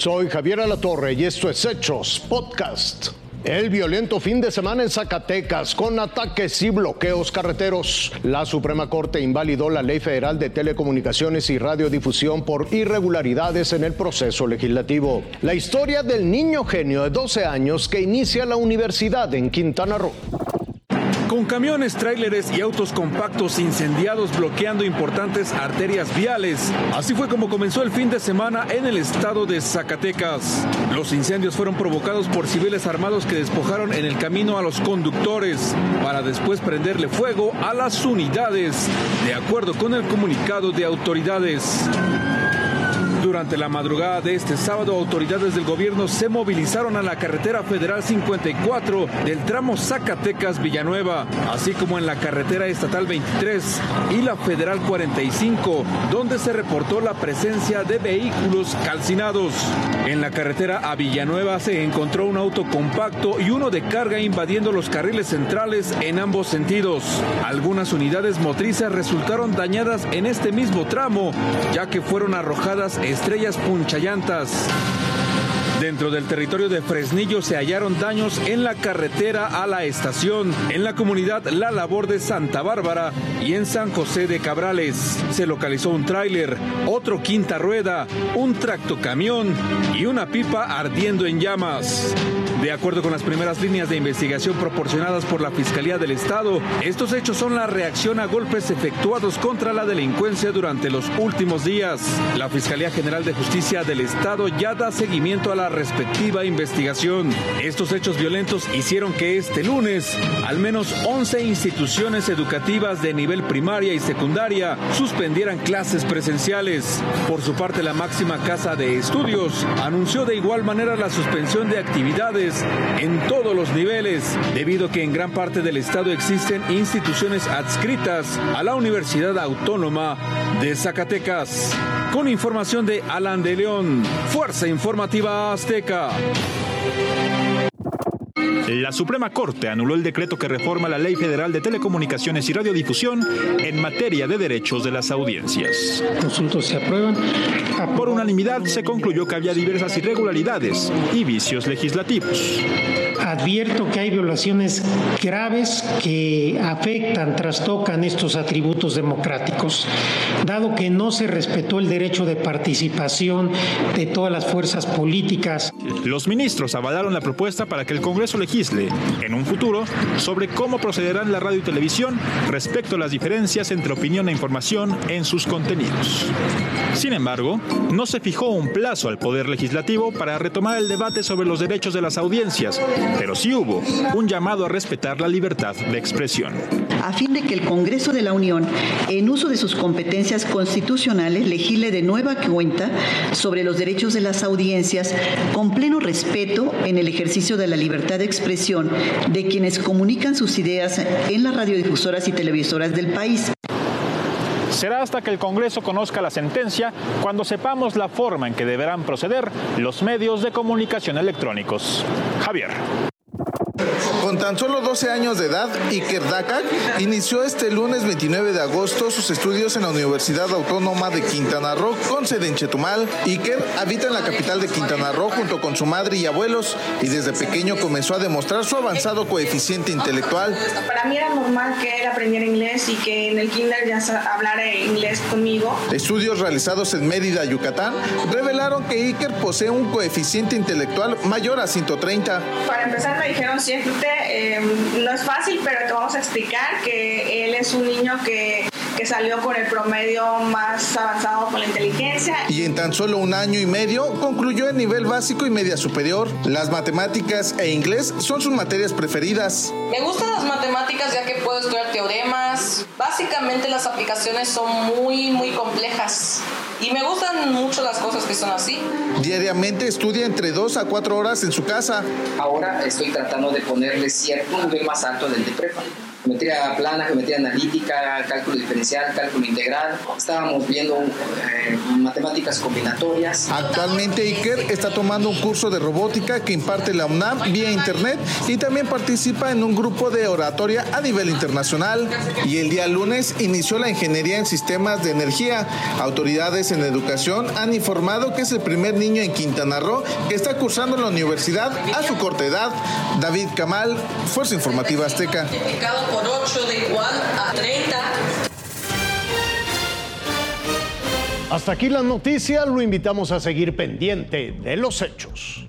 Soy Javier Alatorre y esto es Hechos Podcast. El violento fin de semana en Zacatecas con ataques y bloqueos carreteros. La Suprema Corte invalidó la Ley Federal de Telecomunicaciones y Radiodifusión por irregularidades en el proceso legislativo. La historia del niño genio de 12 años que inicia la universidad en Quintana Roo con camiones, tráileres y autos compactos incendiados bloqueando importantes arterias viales. Así fue como comenzó el fin de semana en el estado de Zacatecas. Los incendios fueron provocados por civiles armados que despojaron en el camino a los conductores para después prenderle fuego a las unidades, de acuerdo con el comunicado de autoridades. Durante la madrugada de este sábado, autoridades del gobierno se movilizaron a la carretera federal 54 del tramo Zacatecas-Villanueva, así como en la carretera estatal 23 y la federal 45, donde se reportó la presencia de vehículos calcinados. En la carretera a Villanueva se encontró un auto compacto y uno de carga invadiendo los carriles centrales en ambos sentidos. Algunas unidades motrices resultaron dañadas en este mismo tramo, ya que fueron arrojadas estrellas punchallantas. Dentro del territorio de Fresnillo se hallaron daños en la carretera a la estación, en la comunidad La Labor de Santa Bárbara y en San José de Cabrales. Se localizó un tráiler, otro quinta rueda, un tractocamión y una pipa ardiendo en llamas. De acuerdo con las primeras líneas de investigación proporcionadas por la Fiscalía del Estado, estos hechos son la reacción a golpes efectuados contra la delincuencia durante los últimos días. La Fiscalía General de Justicia del Estado ya da seguimiento a la respectiva investigación. Estos hechos violentos hicieron que este lunes al menos 11 instituciones educativas de nivel primaria y secundaria suspendieran clases presenciales. Por su parte, la máxima casa de estudios anunció de igual manera la suspensión de actividades en todos los niveles, debido a que en gran parte del estado existen instituciones adscritas a la Universidad Autónoma de Zacatecas. Con información de Alan de León, Fuerza Informativa Azteca. La Suprema Corte anuló el decreto que reforma la Ley Federal de Telecomunicaciones y Radiodifusión en materia de derechos de las audiencias. Consultos se aprueban. Por unanimidad se concluyó que había diversas irregularidades y vicios legislativos advierto que hay violaciones graves que afectan, trastocan estos atributos democráticos, dado que no se respetó el derecho de participación de todas las fuerzas políticas. Los ministros avalaron la propuesta para que el Congreso legisle en un futuro sobre cómo procederán la radio y televisión respecto a las diferencias entre opinión e información en sus contenidos. Sin embargo, no se fijó un plazo al Poder Legislativo para retomar el debate sobre los derechos de las audiencias, pero sí hubo un llamado a respetar la libertad de expresión. A fin de que el Congreso de la Unión, en uso de sus competencias constitucionales, legisle de nueva cuenta sobre los derechos de las audiencias con pleno respeto en el ejercicio de la libertad de expresión de quienes comunican sus ideas en las radiodifusoras y televisoras del país. Será hasta que el Congreso conozca la sentencia cuando sepamos la forma en que deberán proceder los medios de comunicación electrónicos. Javier. Tan solo 12 años de edad, Iker Dakak inició este lunes 29 de agosto sus estudios en la Universidad Autónoma de Quintana Roo con sede en Chetumal. Iker habita en la capital de Quintana Roo junto con su madre y abuelos y desde pequeño comenzó a demostrar su avanzado coeficiente intelectual. Para mí era normal que él aprendiera inglés y que en el kinder ya hablara inglés conmigo. Estudios realizados en Mérida, Yucatán, revelaron que Iker posee un coeficiente intelectual mayor a 130. Para empezar me dijeron siempre Em, no es fácil, pero te vamos a explicar que él es un niño que, que salió con el promedio más avanzado con la inteligencia. Y en tan solo un año y medio concluyó el nivel básico y media superior. Las matemáticas e inglés son sus materias preferidas. Me gustan las matemáticas ya que puedo estudiar teoremas. Básicamente las aplicaciones son muy, muy complejas. Y me gustan mucho las cosas que son así. Diariamente estudia entre 2 a 4 horas en su casa. Ahora estoy tratando de ponerle cierto nivel más alto del de prepa. Geometría plana, geometría analítica, cálculo diferencial, cálculo integral. Estábamos viendo eh, matemáticas combinatorias. Actualmente Iker está tomando un curso de robótica que imparte la UNAM vía internet y también participa en un grupo de oratoria a nivel internacional. Y el día lunes inició la ingeniería en sistemas de energía. Autoridades en educación han informado que es el primer niño en Quintana Roo que está cursando la universidad a su corta edad. David Kamal, Fuerza Informativa Azteca por 8 de igual a 30. Hasta aquí la noticia, lo invitamos a seguir pendiente de los hechos.